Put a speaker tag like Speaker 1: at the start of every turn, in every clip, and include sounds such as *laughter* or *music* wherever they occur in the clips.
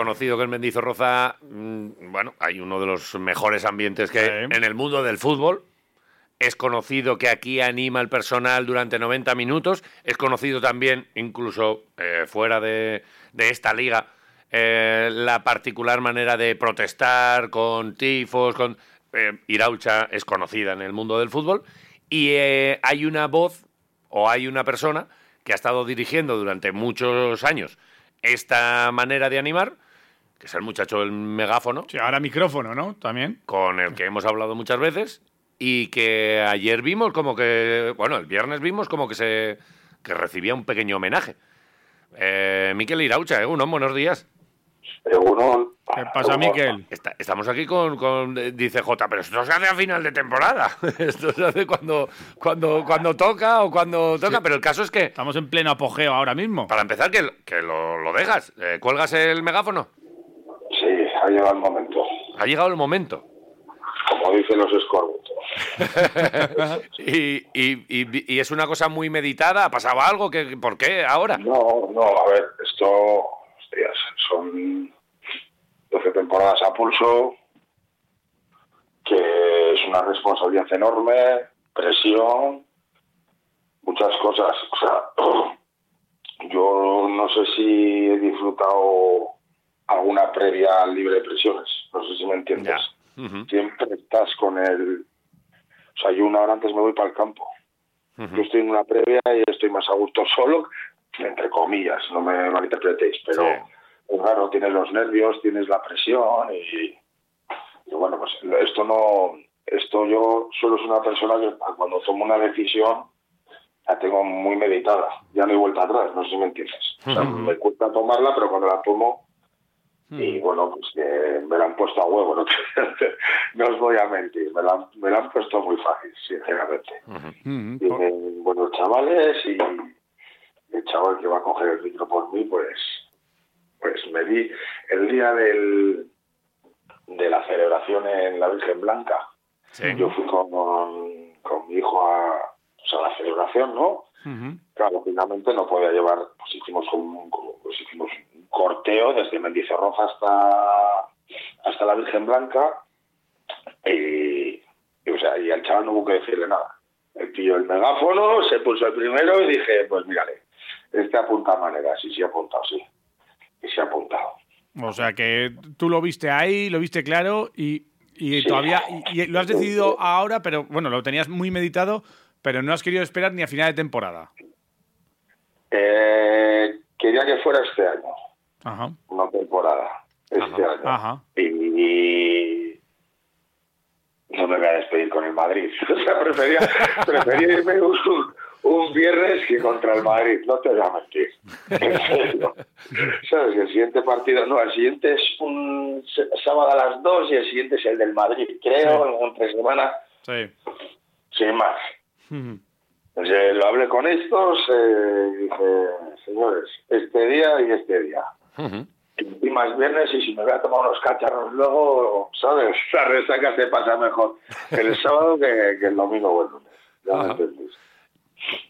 Speaker 1: conocido que en Mendizorroza, mm, bueno, hay uno de los mejores ambientes que en el mundo del fútbol. Es conocido que aquí anima el personal durante 90 minutos. Es conocido también, incluso eh, fuera de, de esta liga, eh, la particular manera de protestar con tifos, con... Eh, Iraucha es conocida en el mundo del fútbol y hay una voz o hay una persona que ha estado dirigiendo durante muchos años esta manera de animar, que es el muchacho del megáfono.
Speaker 2: Sí, ahora micrófono, ¿no? También.
Speaker 1: Con el que hemos hablado muchas veces y que ayer vimos como que, bueno, el viernes vimos como que se que recibía un pequeño homenaje. Eh, Miquel Iraucha, ¿eh? Uno, buenos días.
Speaker 3: Uno,
Speaker 2: ¿Qué pasa, Miquel?
Speaker 1: Está- estamos aquí con, con- dice J, pero esto se hace a final de temporada. *laughs* esto se hace cuando, cuando, cuando toca o cuando toca. Pero el caso es que,
Speaker 2: Estamos en pleno apogeo ahora mismo.
Speaker 1: para empezar, que, que lo, lo dejas. Eh, ¿Cuelgas el megáfono?
Speaker 3: Llegado el momento.
Speaker 1: Ha llegado el momento.
Speaker 3: Como dicen los escorbutos. *laughs*
Speaker 1: y, y- y- y es una cosa muy meditada. ¿Ha pasado algo? ¿Qué, ¿Por qué ahora?
Speaker 3: No, no, a ver, esto, hostias, son 12 temporadas a pulso, que es una responsabilidad enorme, presión, muchas cosas. O sea, *clears throat* yo no sé si he disfrutado alguna previa libre de presiones, no sé si me entiendes.
Speaker 1: Ya. Ujú,
Speaker 3: Siempre estás con el... O sea, yo una hora antes me voy para el campo.
Speaker 1: ujú.
Speaker 3: Yo estoy en una previa y estoy más a gusto solo, entre comillas, no me malinterpretéis, pero
Speaker 1: Sí.
Speaker 3: claro, tienes los nervios, tienes la presión y, y bueno, pues esto no, esto yo solo soy una persona que cuando tomo una decisión la tengo muy meditada, ya no hay vuelta atrás, no sé si me entiendes. O sea,
Speaker 1: Ujú.
Speaker 3: me cuesta tomarla, pero cuando la tomo y bueno, pues que me la han puesto a huevo, *laughs* no, os voy a mentir, me la, han- me la han puesto muy fácil, sinceramente.
Speaker 2: Mm, por-
Speaker 3: Tienen buenos chavales y el chaval que va a coger el micro por mí, pues, pues me di el día del, de la celebración en la Virgen Blanca.
Speaker 1: Sí.
Speaker 3: Yo fui con, con mi hijo a, pues, a la celebración, ¿no? Claro, finalmente no podía llevar, pues hicimos un, como- pues hicimos un corteo desde Mendizorroza hasta, hasta la Virgen Blanca y, y, o sea, y al chaval no hubo que decirle nada. Él pilló el megáfono, se puso el primero y dije, pues mírale, este apunta a maneras, y sí ha apuntado, sí. Y se ha apuntado.
Speaker 2: O sea que tú lo viste ahí, lo viste claro y, y
Speaker 3: Sí.
Speaker 2: todavía y, y lo has decidido ahora, pero bueno, lo tenías muy meditado, pero no has querido esperar ni a final de temporada.
Speaker 3: Eh, quería que fuera este año,
Speaker 2: Ajá,
Speaker 3: una temporada, este año.
Speaker 2: ajá.
Speaker 3: y no me voy a despedir con el Madrid. *laughs* O sea, prefería, prefería irme un, un viernes que contra el Madrid, no te voy a mentir. *laughs* En serio. ¿Sabes? El siguiente partido, no, el siguiente es un sábado a las 2 y el siguiente es el del Madrid, creo, en entre semana,
Speaker 2: Sí.
Speaker 3: sin más. Entonces, lo hablé con estos eh, y dije, señores, este día y este día.
Speaker 1: Ujú.
Speaker 3: Y encima es viernes y si me voy a tomar unos cacharros luego, ¿sabes? *laughs* La resaca se pasa mejor el *laughs* sábado que, que el domingo o el lunes. Ya me.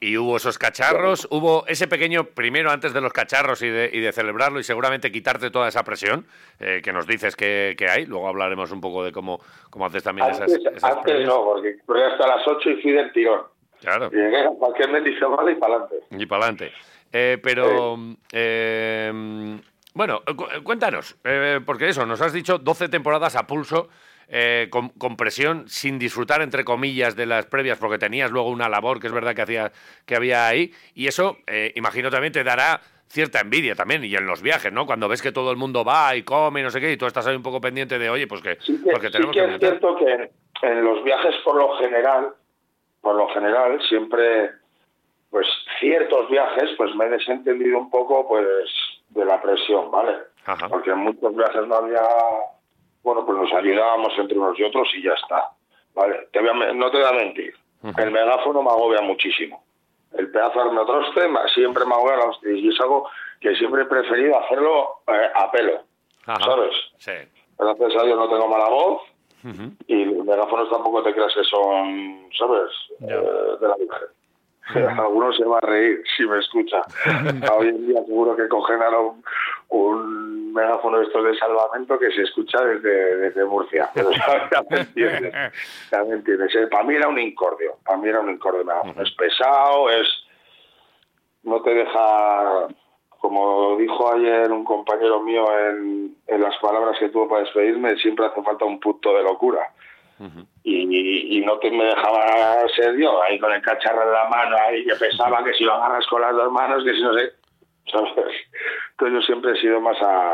Speaker 1: Y hubo esos cacharros, hubo ese pequeño, primero antes de los cacharros y de, y de celebrarlo y seguramente quitarte toda esa presión eh, que nos dices que, que hay. Luego hablaremos un poco de cómo, cómo haces también esas,
Speaker 3: Antes,
Speaker 1: esas
Speaker 3: antes
Speaker 1: previas.
Speaker 3: no, porque fui hasta las 8 y fui del tirón.
Speaker 1: Claro,
Speaker 3: Llegué a cualquier bendición vale y para adelante.
Speaker 1: y para adelante. pero, eh, bueno, cu- cuéntanos, eh, porque eso, nos has dicho 12 temporadas a pulso, eh, con, con presión, sin disfrutar, entre comillas, de las previas, porque tenías luego una labor que es verdad que, hacía, que había ahí, y eso, eh, imagino, también te dará cierta envidia también, y en los viajes, ¿no? Cuando ves que todo el mundo va y come y no sé qué, y tú estás ahí un poco pendiente de, oye, pues que,
Speaker 3: Sí que,
Speaker 1: porque
Speaker 3: sí
Speaker 1: tenemos
Speaker 3: que
Speaker 1: que
Speaker 3: es cierto que en, en los viajes por lo general, por lo general, siempre, pues ciertos viajes, pues me he desentendido un poco, pues, de la presión, ¿vale?
Speaker 1: Ajá.
Speaker 3: Porque en muchos viajes no había, bueno, pues nos ayudábamos entre unos y otros y ya está, ¿vale? Te voy a no te voy a mentir, el megáfono me agobia muchísimo. El pedazo de armetroste siempre me agobia y es algo que siempre he preferido hacerlo eh, a pelo,
Speaker 1: Ajá.
Speaker 3: ¿sabes?
Speaker 1: Sí.
Speaker 3: Gracias a Dios no tengo mala voz y los megáfonos tampoco te creas que son, ¿sabes? Eh, de la Virgen. Algunos se va a reír si me escucha. *laughs* Hoy en día seguro que cogen ahora un, un megáfono de estos de salvamento que se escucha desde, desde Murcia. *laughs* Pero ya me entiendes. Ya me entiendes. Eh, Para mí era un incordio. Para mí era un incordio. megáfono. Es pesado, es. No te deja. Como dijo ayer un compañero mío en, en las palabras que tuvo para despedirme, siempre hace falta un punto de locura. Y, y no te me dejaba ser yo, ahí con el cacharro en la mano, ahí que pensaba que si lo agarras con las dos manos, que si no sé. ¿sabes? *laughs* Entonces yo siempre he sido más a,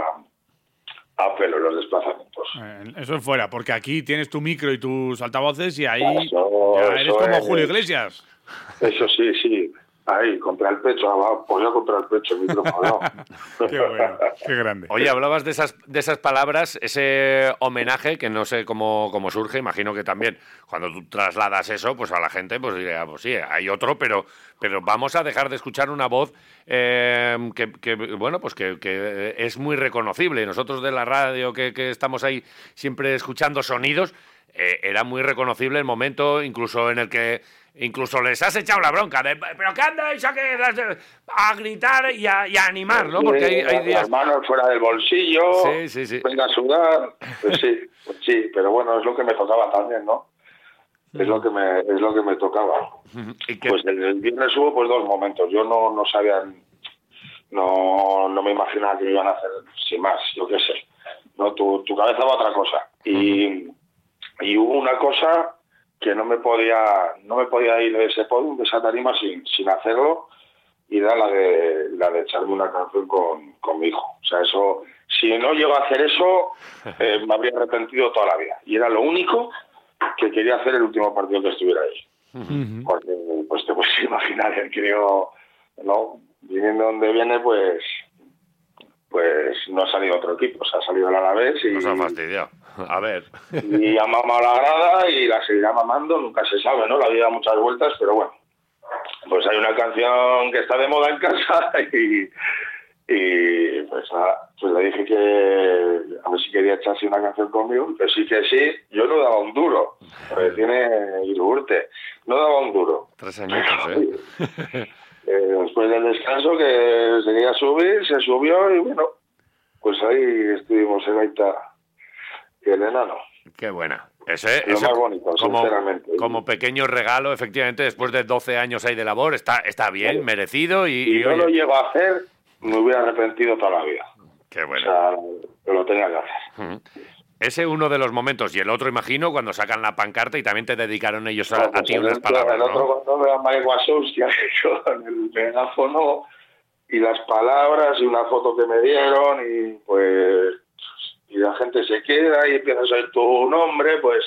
Speaker 3: a pelo en los desplazamientos.
Speaker 2: Eh, Eso es fuera, porque aquí tienes tu micro y tus altavoces y ahí
Speaker 3: Eso-
Speaker 2: ya eres como
Speaker 3: es.
Speaker 2: Julio Iglesias.
Speaker 3: Eso sí, sí. Ahí, contra el pecho, yo contra el pecho, el micrófono. *laughs*
Speaker 2: Qué bueno, qué grande.
Speaker 1: Oye, hablabas de esas, de esas palabras, ese homenaje que no sé cómo, cómo surge, imagino que también cuando tú trasladas eso, pues a la gente, pues diría, pues sí, hay otro, pero, pero vamos a dejar de escuchar una voz eh, que, que, bueno, pues que, que es muy reconocible. Nosotros de la radio que, que estamos ahí siempre escuchando sonidos, eh, era muy reconocible el momento, incluso en el que incluso les has echado la bronca de, pero ¿qué andáis a, que, a gritar y a, y a animar, ¿no? Porque hay, hay
Speaker 3: Las
Speaker 1: días...
Speaker 3: manos fuera del bolsillo,
Speaker 1: Sí, sí, sí.
Speaker 3: venga a sudar. Pues sí, pues sí, pero bueno, es lo que me tocaba también, ¿no? Es lo que me, es lo que me tocaba. Pues el, el viernes hubo pues dos momentos. Yo no, no sabía, no, no me imaginaba que me iban a hacer sin más, yo qué sé. No, tu, tu cabeza va a otra cosa. Y, y hubo una cosa que no me podía, no me podía ir de ese podium, de esa tarima sin, sin hacerlo, y era la de la de echarme una canción con, con mi hijo. O sea, eso, si no llego a hacer eso, *laughs* eh, me habría arrepentido toda la vida. Y era lo único que quería hacer el último partido que estuviera ahí porque pues te puedes *laughs* imaginar el crío no viniendo donde viene pues pues no ha salido otro equipo se ha salido el Alavés y,
Speaker 1: Nos ha fastidiado. *laughs* A ver.
Speaker 3: y ha *laughs* mamado la grada y la seguirá mamando nunca se sabe no la vida da muchas vueltas pero bueno pues hay una canción que está de moda en casa *laughs* y y pues, nada, pues le dije que a ver si quería echarse una canción conmigo, que sí que sí, yo no daba un duro, porque tiene Irurte, no daba un duro.
Speaker 1: Tres añitos, ¿eh?
Speaker 3: Eh, después del descanso que se quería subir, se subió y bueno, pues ahí estuvimos el Aita y el enano.
Speaker 1: Qué buena. Ese,
Speaker 3: Lo
Speaker 1: ese
Speaker 3: más bonito,
Speaker 1: como,
Speaker 3: sinceramente.
Speaker 1: como pequeño regalo, efectivamente, después de 12 años ahí de labor, está, está bien, merecido y,
Speaker 3: Y
Speaker 1: y,
Speaker 3: yo
Speaker 1: oye,
Speaker 3: lo llego a hacer, me hubiera arrepentido toda la vida.
Speaker 1: qué
Speaker 3: O
Speaker 1: bueno.
Speaker 3: sea, lo tenía que hacer.
Speaker 1: Ese uno de los momentos. Y el otro, imagino, cuando sacan la pancarta y también te dedicaron ellos a, a ti
Speaker 3: el
Speaker 1: unas palabras,
Speaker 3: El otro
Speaker 1: ¿no?
Speaker 3: cuando ve a Mike Wazowski *laughs* hecho en el megáfono y las palabras y una foto que me dieron y pues y la gente se queda y empieza a salir tu nombre, pues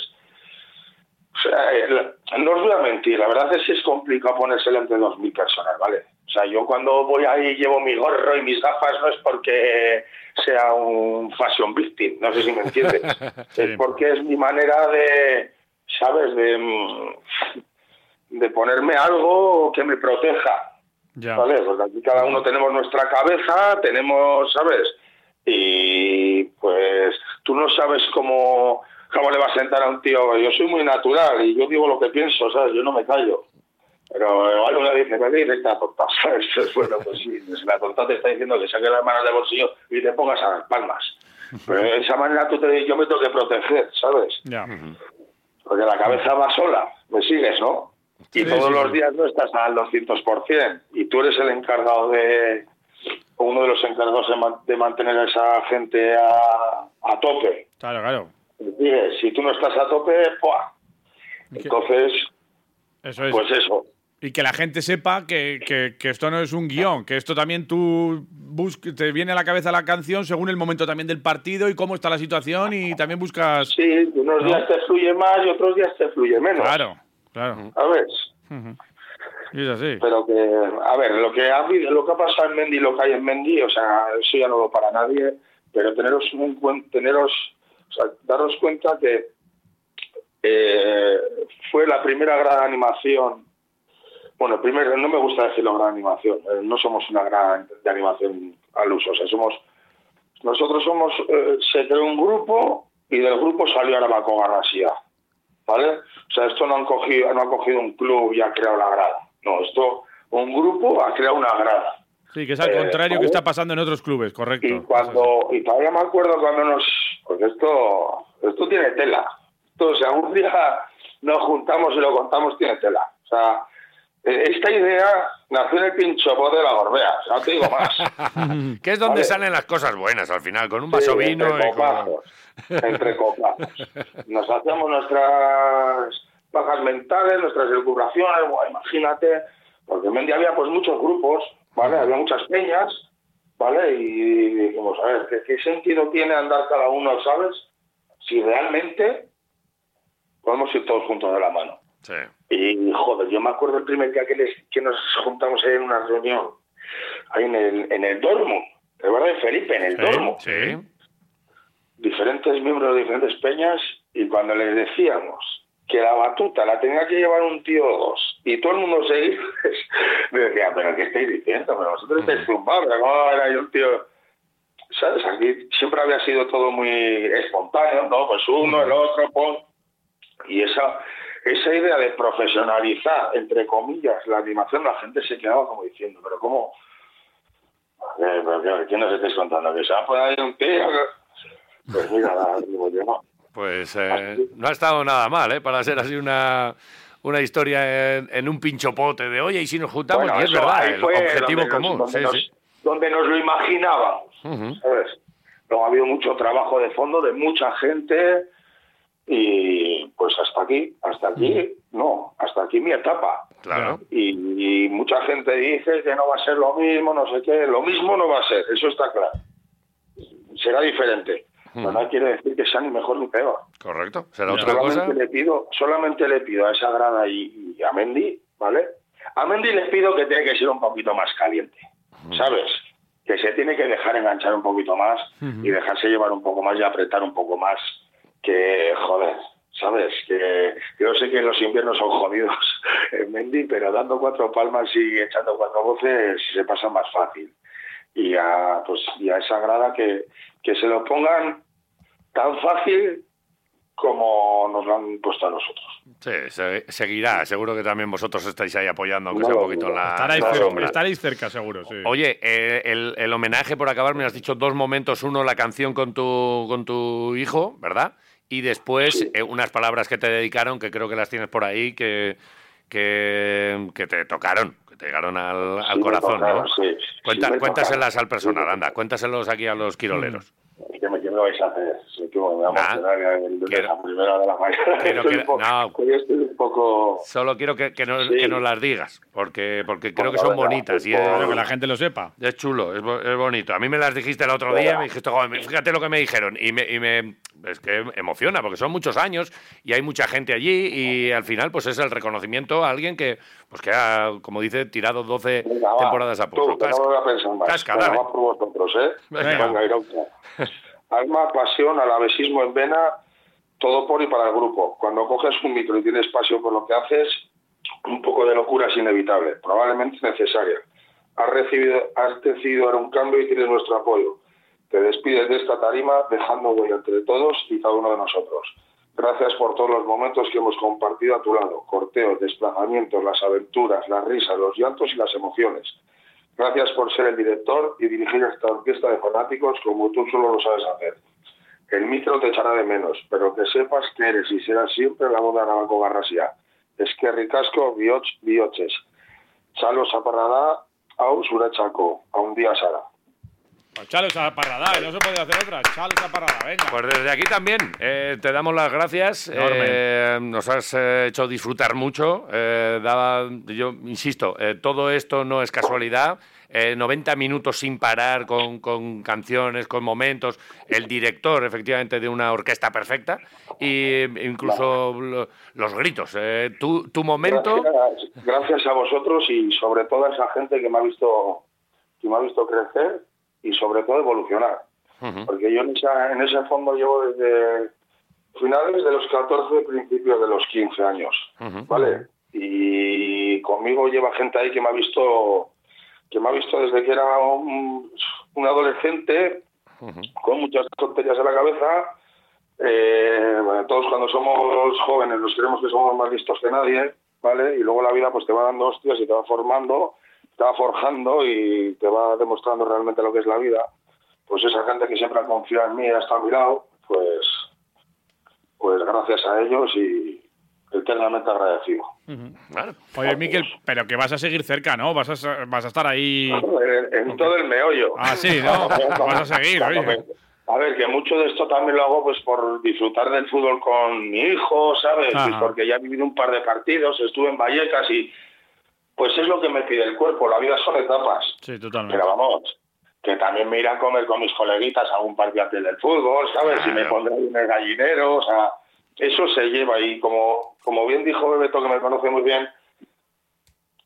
Speaker 3: o sea, el- no os voy a mentir, la verdad es que es complicado ponérselo entre 2.000 personas, ¿vale? O sea, yo cuando voy ahí llevo mi gorro y mis gafas no es porque sea un fashion victim, no sé si me entiendes. *laughs* Es porque es mi manera de, ¿sabes? De, de ponerme algo que me proteja,
Speaker 2: Ya.
Speaker 3: ¿vale? Porque aquí cada uno tenemos nuestra cabeza, tenemos, ¿sabes? Y pues tú no sabes cómo, cómo le va a sentar a un tío. Yo soy muy natural y yo digo lo que pienso, ¿sabes? Yo no me callo. Pero igual uno dice, me dice esta tonta, *laughs* ¿sabes? Bueno, pues sí, si la tonta te está diciendo que saques las manos del bolsillo y te pongas a las palmas. Pero de esa manera tú te, yo me tengo que proteger, ¿sabes?
Speaker 2: Ya.
Speaker 3: Porque la cabeza va sola, me sigues, ¿no? Y
Speaker 2: Sí,
Speaker 3: todos
Speaker 2: sí,
Speaker 3: los
Speaker 2: sí.
Speaker 3: días no estás al 200%. Y tú eres el encargado de, o uno de los encargados de, man- de mantener a esa gente a, a tope.
Speaker 2: Claro, claro.
Speaker 3: ¿Me sigues? Si tú no estás a tope, ¡pua! Entonces,
Speaker 2: Eso es.
Speaker 3: pues eso.
Speaker 2: Y que la gente sepa que, que- que esto no es un guion, que esto también tú bus- te viene a la cabeza la canción según el momento también del partido y cómo está la situación y también buscas...
Speaker 3: Sí, unos
Speaker 2: ¿No?
Speaker 3: días te fluye más y otros días te fluye menos.
Speaker 2: Claro, claro.
Speaker 3: ¿Sabes?
Speaker 2: Y es
Speaker 3: Pero que, a ver, lo que ha, lo que ha pasado en Mendy y lo que hay en Mendy, o sea, eso ya no lo para nadie, pero teneros un teneros, o daros cuenta que fue la primera gran animación. Bueno, primero, no me gusta decirlo gran animación, eh, no somos una gran de animación al uso, o sea, somos, nosotros somos, eh, se creó un grupo y del grupo salió Arabaco Garrasía. ¿vale? O sea, esto no han cogido, no ha cogido un club y ha creado la grada. No, esto, un grupo ha creado una grada.
Speaker 2: Sí, que es al contrario que está pasando en otros clubes, correcto.
Speaker 3: Y cuando, y todavía me acuerdo cuando nos, porque esto, esto tiene tela. Esto, si algún día nos juntamos y lo contamos, tiene tela. O sea, e, esta idea nació en el pincho de la Gorbea, no te digo más. *laughs*
Speaker 1: que es donde salen las cosas buenas al final, con un vaso vino
Speaker 3: entre y Entre copas. Nos hacemos nuestras bajas mentales, nuestras elucubraciones, imagínate, porque en Mendy había pues muchos grupos, ¿vale? Había muchas peñas, ¿vale? Y dijimos, a ver, ¿qué, sentido tiene andar cada uno, ¿sabes? Si realmente podemos ir todos juntos de la mano.
Speaker 1: Sí.
Speaker 3: Y, joder, yo me acuerdo el primer día que, que nos juntamos ahí en una reunión, ahí en el, en el Dormo, de verdad, Felipe, en el Dormo.
Speaker 1: Sí.
Speaker 3: Diferentes miembros de diferentes peñas, y cuando les decíamos que la batuta la tenía que llevar un tío o dos y todo el mundo se iba, *laughs* me decía, pero ¿qué estáis diciendo? Pero vosotros estáis zumbados, ¿cómo era yo un tío? ¿Sabes? Aquí siempre había sido todo muy espontáneo, ¿no? Pues uno, el otro, pues... Y esa, esa idea de profesionalizar, entre comillas, la animación, la gente se quedaba como diciendo, pero ¿cómo? ¿Quién nos estáis contando? ¿Que se va a poner ahí un tío? *laughs* Pues mira, digo yo, no.
Speaker 1: Pues eh, no ha estado nada mal, ¿eh? Para ser así una, una historia en, un pinchopote de, oye, y si nos juntamos, y es verdad, el objetivo común.
Speaker 3: donde, nos, donde nos lo imaginábamos, ¿sabes? Luego ha habido mucho trabajo de fondo de mucha gente y pues hasta aquí, hasta aquí, no, hasta aquí mi etapa.
Speaker 1: Claro.
Speaker 3: Y, y, mucha gente dice que no va a ser lo mismo, no sé qué, lo mismo no va a ser, eso está claro. Será diferente. No quiere decir que sea ni mejor ni peor.
Speaker 1: Correcto. ¿Será otra solamente
Speaker 3: cosa? Le pido, solamente le pido a esa grada y, a Mendy, ¿vale? A Mendy le pido que tiene que ser un poquito más caliente, ¿sabes? Que se tiene que dejar enganchar un poquito más y dejarse llevar un poco más y apretar un poco más. Que, joder, ¿sabes? Que yo sé que los inviernos son jodidos *laughs* en Mendy, pero dando cuatro palmas y echando cuatro voces se pasa más fácil. Y a, pues, y a esa grada que, que se lo pongan tan fácil como nos lo han puesto a nosotros.
Speaker 1: Sí, seguirá. Seguro que también vosotros estáis ahí apoyando, aunque sea un poquito en la, estaréis,
Speaker 2: cerca, estaréis cerca, seguro, sí.
Speaker 1: Oye, eh, el, el, homenaje, por acabar, me has dicho dos momentos. Uno, la canción con tu, con tu hijo, ¿verdad? Y después, eh, unas palabras que te dedicaron, que creo que las tienes por ahí, que, que, que te tocaron, te llegaron al, al corazón, ¿no?
Speaker 3: Sí,
Speaker 1: cuéntaselas al personal, anda, cuéntaselos aquí a los quiroleros.
Speaker 3: ¿Qué me, vais a hacer? Sí, que me voy a emocionar el, quiero, la primera de la mañana. Quiero *laughs*
Speaker 1: que, no,
Speaker 3: estoy un poco...
Speaker 1: Solo quiero que, que, nos, sí. que nos las digas, porque, porque creo que son verdad, bonitas. Y es,
Speaker 2: que la gente lo sepa.
Speaker 1: Es chulo, es, es bonito. A mí me las dijiste el otro día, me dijiste, fíjate lo que me dijeron. Y me, y me es que emociona, porque son muchos años y hay mucha gente allí y al final pues es el reconocimiento a alguien que, pues que ha, como dice, tirado 12 Venga, temporadas a
Speaker 3: pulso. Casca, no voy a pensar más.
Speaker 1: Casca, dale.
Speaker 3: por vosotros, ¿eh? Venga. Venga, *laughs* Alma, pasión, alavesismo en vena, todo por y para el grupo. Cuando coges un micro y tienes pasión por lo que haces, un poco de locura es inevitable, probablemente necesaria. Has, recibido, has decidido dar un cambio y tienes nuestro apoyo. Te despides de esta tarima dejando huella entre todos y cada uno de nosotros. Gracias por todos los momentos que hemos compartido a tu lado. Corteos, desplazamientos, las aventuras, las risas, los llantos y las emociones. Gracias por ser el director y dirigir esta orquesta de fanáticos como tú solo lo sabes hacer. El micro te echará de menos, pero que sepas que eres y serás siempre la voz de Arabaco Garrasia. Es que ricasco bioch bioches. Chalo zaparrada, au surachaco, a un día sara.
Speaker 2: Chalo Zaparrada, no se puede hacer otra. Chalo Zaparrada, venga.
Speaker 1: Pues desde aquí también eh, te damos las gracias. Eh, nos has eh, hecho disfrutar mucho. Eh, daba, yo insisto, eh, todo esto no es casualidad. 90 minutos sin parar con, con, canciones, con momentos. El director, efectivamente, de una orquesta perfecta. Y incluso lo, los gritos. Tu, tu, momento.
Speaker 3: Gracias, gracias a vosotros y sobre todo a esa gente que me ha visto, que me ha visto crecer y sobre todo evolucionar. Uh -huh. Porque yo en, esa, en, ese fondo llevo desde finales de los 14, principios de los 15 años, uh -huh. ¿vale? Y conmigo lleva gente ahí que me ha visto que me ha visto desde que era un, un adolescente uh -huh. con muchas tonterías en la cabeza. Eh, bueno, todos cuando somos jóvenes nos creemos que somos más listos que nadie, ¿vale? Y luego la vida pues te va dando hostias y te va formando te va forjando y te va demostrando realmente lo que es la vida, pues esa gente que siempre ha confiado en mí y ha estado a mi lado, pues, pues gracias a ellos y eternamente agradecido.
Speaker 2: Oye, Miquel, pero que vas a seguir cerca, ¿no? Vas a, vas a estar ahí...
Speaker 3: En, todo el meollo.
Speaker 2: Ah, sí, ¿no? *laughs* vas a seguir,
Speaker 3: A ver, que mucho de esto también lo hago pues por disfrutar del fútbol con mi hijo, ¿sabes? porque ya he vivido un par de partidos, estuve en Vallecas y pues es lo que me pide el cuerpo. La vida son etapas.
Speaker 2: Sí, totalmente.
Speaker 3: Pero vamos, que también me iré a comer con mis coleguitas a un partido del fútbol, ¿sabes? Y me pondré en el gallinero, o sea, eso se lleva y como, como bien dijo Bebeto, que me conoce muy bien,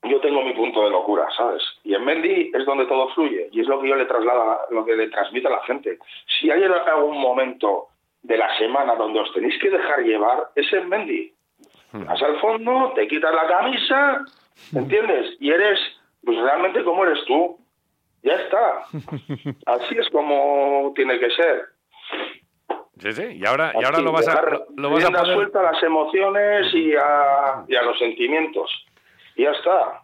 Speaker 3: yo tengo mi punto de locura, ¿sabes? Y en Mendy es donde todo fluye y es lo que yo le traslado, lo que le transmito a la gente. Si hay algún momento de la semana donde os tenéis que dejar llevar, es en Mendy. Hmm. Vas al fondo, te quitas la camisa, *laughs* ¿entiendes? Y eres, pues realmente como eres tú. Ya está. *laughs* Así es como tiene que ser.
Speaker 2: Sí, sí, y ahora, y ahora lo vas a, lo, vas a
Speaker 3: poder... suelta a las emociones y a, y a los sentimientos. Y ya está.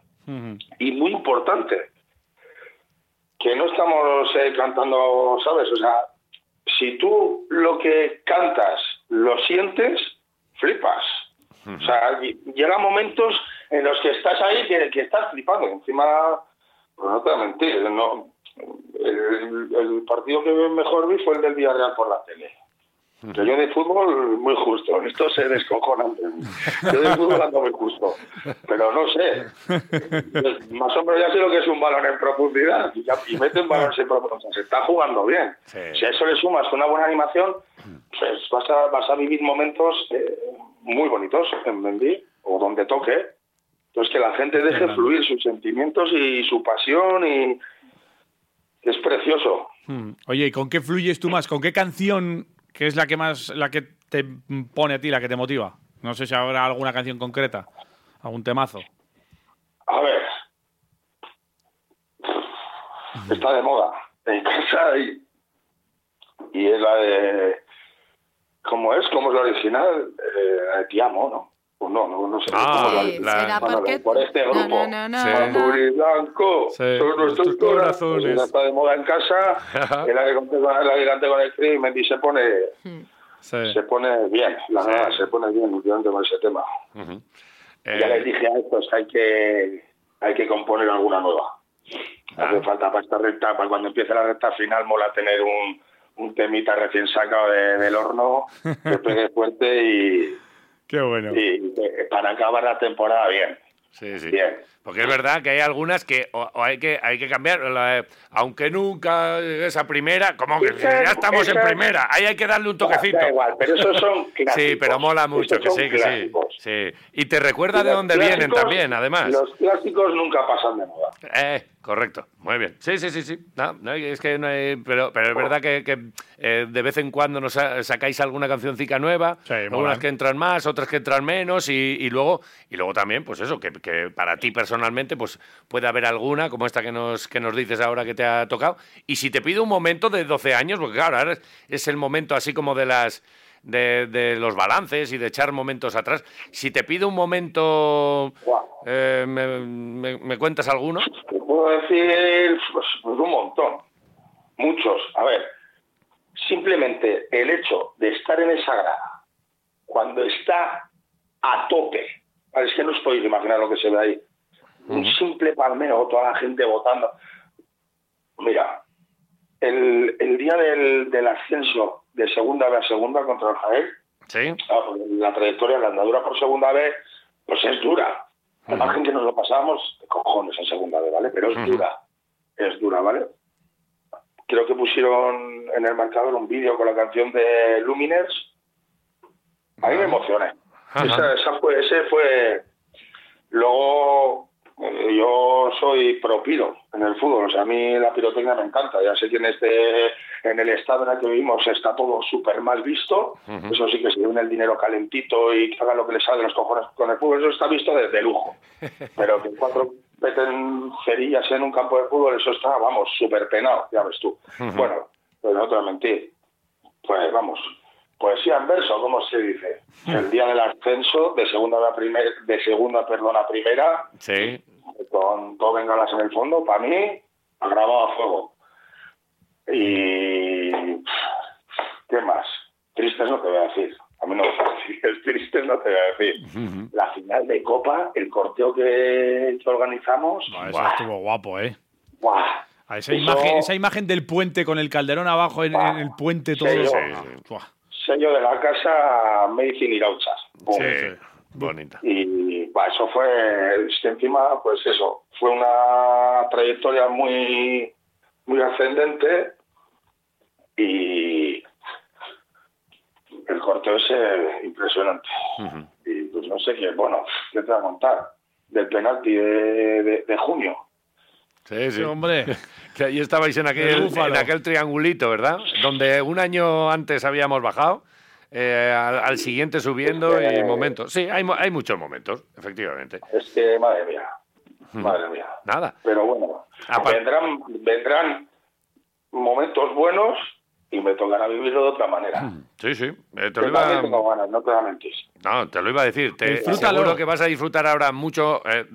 Speaker 3: Y muy importante, que no estamos eh, cantando, ¿sabes? O sea, si tú lo que cantas lo sientes, flipas. O sea, llegan momentos en los que estás ahí que, que estás flipando. Encima, pues no te voy a mentir, no, el, el, partido que mejor vi fue el del Villarreal por la tele. yo de fútbol muy justo, esto se descojona. Yo de fútbol ando muy justo, pero no sé. Más o menos ya sé lo que es un balón en profundidad y, y mete un balón en profundidad. Se está jugando bien. Si a eso le sumas una buena animación, pues vas a, vas a vivir momentos eh, muy bonitos en Mendy o donde toque entonces que la gente deje fluir sus sentimientos y su pasión y es precioso.
Speaker 2: Hmm. Oye, ¿y con qué fluyes tú más? ¿Con qué canción que es la que más la que te pone a ti, la que te motiva? No sé si habrá alguna canción concreta, algún temazo.
Speaker 3: A ver. Está de moda *laughs* en casa y, y es la de ¿cómo es? ¿Cómo es la original? Eh, te amo, ¿no? Pues no, no, no sé.
Speaker 2: Ah,
Speaker 3: la, por este grupo. No, no, no, Azul y blanco son nuestros corazones. está de moda en casa. y la que conté con, el Free, Mendy se pone, hmm. se pone bien, la verdad, se pone bien últimamente con ese tema. Ya eh, les dije a estos hay que, hay que componer alguna nueva. Hace ah. falta para esta recta, para cuando empiece la recta final, mola tener un, un temita recién sacado del horno, que *laughs* pegue fuerte y
Speaker 2: Qué bueno.
Speaker 3: Y para acabar la temporada bien.
Speaker 1: Sí, sí. Bien. Porque es verdad que hay algunas que hay que hay que cambiar, aunque nunca esa primera, como que ya estamos en primera, ahí hay que darle un toquecito.
Speaker 3: Da igual, pero esos son clásicos. *laughs*
Speaker 1: Sí, pero mola mucho, que sí, que sí, sí. Y te recuerda de dónde vienen también, además.
Speaker 3: Los clásicos nunca pasan de moda.
Speaker 1: Eh, correcto, muy bien. Sí, sí, sí, sí. No, no es que no hay, pero, pero es verdad que, que eh, de vez en cuando nos sacáis alguna cancioncica nueva, algunas que entran más, otras que entran menos, y, y, luego y luego también, pues eso, que, que para ti personalmente personalmente, pues puede haber alguna, como esta que nos, que nos dices ahora que te ha tocado. Y si te pido un momento de 12 años, porque claro, ahora es el momento así como de las... De, los balances y de echar momentos atrás. Si te pido un momento, eh, me, cuentas alguno?
Speaker 3: Te puedo decir pues, pues, un montón, muchos. A ver, simplemente el hecho de estar en esa grada, cuando está a tope, es que no os podéis imaginar lo que se ve ahí, un simple palmeo, toda la gente votando. Mira, el, el día del, del, ascenso de segunda vez a segunda contra el Jaén,
Speaker 1: ¿Sí?
Speaker 3: Ah, pues la trayectoria, la andadura por segunda vez, pues es dura. Uh -huh. que nos lo pasamos de cojones en segunda vez, ¿vale? Pero es dura, es dura, ¿vale? Creo que pusieron en el marcador un vídeo con la canción de Luminers. Ahí me emocioné. Esa, esa fue, ese fue... Luego eh, yo soy propiro en el fútbol, o sea, a mí la pirotecnia me encanta, ya sé que en, este, en el estado en el que vivimos está todo súper mal visto, eso sí que se lleven el dinero calentito y que hagan lo que les sale de los cojones con el fútbol, eso está visto desde lujo, *laughs* pero que cuatro meten cerillas en un campo de fútbol, eso está, vamos, súper penado, ya ves tú. Bueno, pues no te voy a mentir, pues vamos, poesía en verso, ¿cómo se dice? El día del ascenso de segunda a primera, de segunda, perdón, a primera.
Speaker 1: Sí.
Speaker 3: Con todo bengalas en el fondo, para mí, ha grabado a fuego. Y. ¿Qué más? Tristes no te voy a decir. A mí no me decir. Tristes no te voy a decir. La final de Copa, el corteo que, organizamos.
Speaker 2: eso estuvo guapo, ¿eh?
Speaker 3: ¡Buah!
Speaker 2: esa, imagen, esa imagen del puente con el calderón abajo en, el puente todo.
Speaker 3: Sello, sello de la casa Medicine Iraucha.
Speaker 1: Sí, bonita.
Speaker 3: Y eso fue, encima, pues eso, fue una trayectoria muy, muy ascendente y el corteo es eh, impresionante. Y pues no sé qué, bueno, ¿qué te va a contar? Del penalti de, de, junio.
Speaker 1: Sí, sí, hombre. *laughs* que ahí estabais en aquel, en aquel triangulito, ¿verdad? Donde un año antes habíamos bajado. Eh, al, siguiente subiendo y momentos. Sí, hay, hay muchos momentos, efectivamente.
Speaker 3: Es que, madre mía, madre mía.
Speaker 1: Nada.
Speaker 3: Pero bueno, vendrán, vendrán momentos buenos y me tocará vivirlo de otra manera. Mm,
Speaker 1: sí, sí.
Speaker 3: Eh, te lo iba... no te
Speaker 1: No, te lo iba a decir. Te, seguro que vas a disfrutar ahora mucho eh,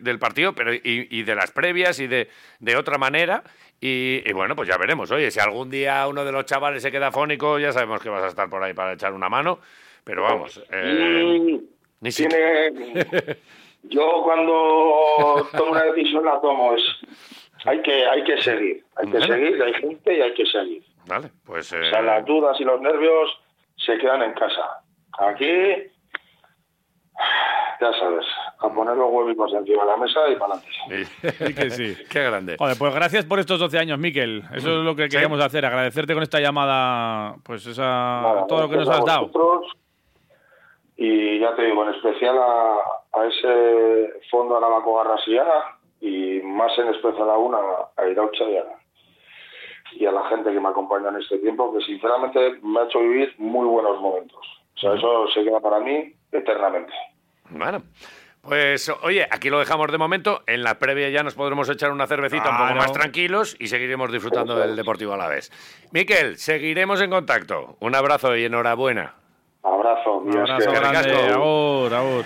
Speaker 1: del partido pero y, de las previas y de, de otra manera. Y, bueno, pues ya veremos. Oye, si algún día uno de los chavales se queda fónico, ya sabemos que vas a estar por ahí para echar una mano. Pero vamos. Eh,
Speaker 3: ni tiene... *laughs* Yo cuando tomo una decisión la tomo. Es... Hay, que, hay que seguir. Hay que seguir, hay gente y hay que seguir.
Speaker 1: Vale, pues...
Speaker 3: O sea, eh, las dudas y los nervios se quedan en casa. Aquí, ya sabes, a poner los huevos encima de la mesa y para adelante. *laughs*
Speaker 2: que sí. *laughs*
Speaker 1: Qué grande.
Speaker 2: Joder, pues gracias por estos 12 años, Miquel. Eso es lo que queríamos hacer, agradecerte con esta llamada, pues esa, todo lo que nos has dado.
Speaker 3: Y ya te digo, en especial a, a ese fondo Aramaco Garrasía y más en especial aún a, a Iraucha y a, y a la gente que me acompaña en este tiempo, que sinceramente me ha hecho vivir muy buenos momentos. O sea, eso se queda para mí eternamente.
Speaker 1: Bueno. Pues oye, aquí lo dejamos de momento. En la previa ya nos podremos echar una cervecita un poco más tranquilos y seguiremos disfrutando del Deportivo a la vez. Miquel, seguiremos en contacto. Un abrazo y enhorabuena.
Speaker 3: Abrazo.
Speaker 2: Un abrazo grande. Agur, agur.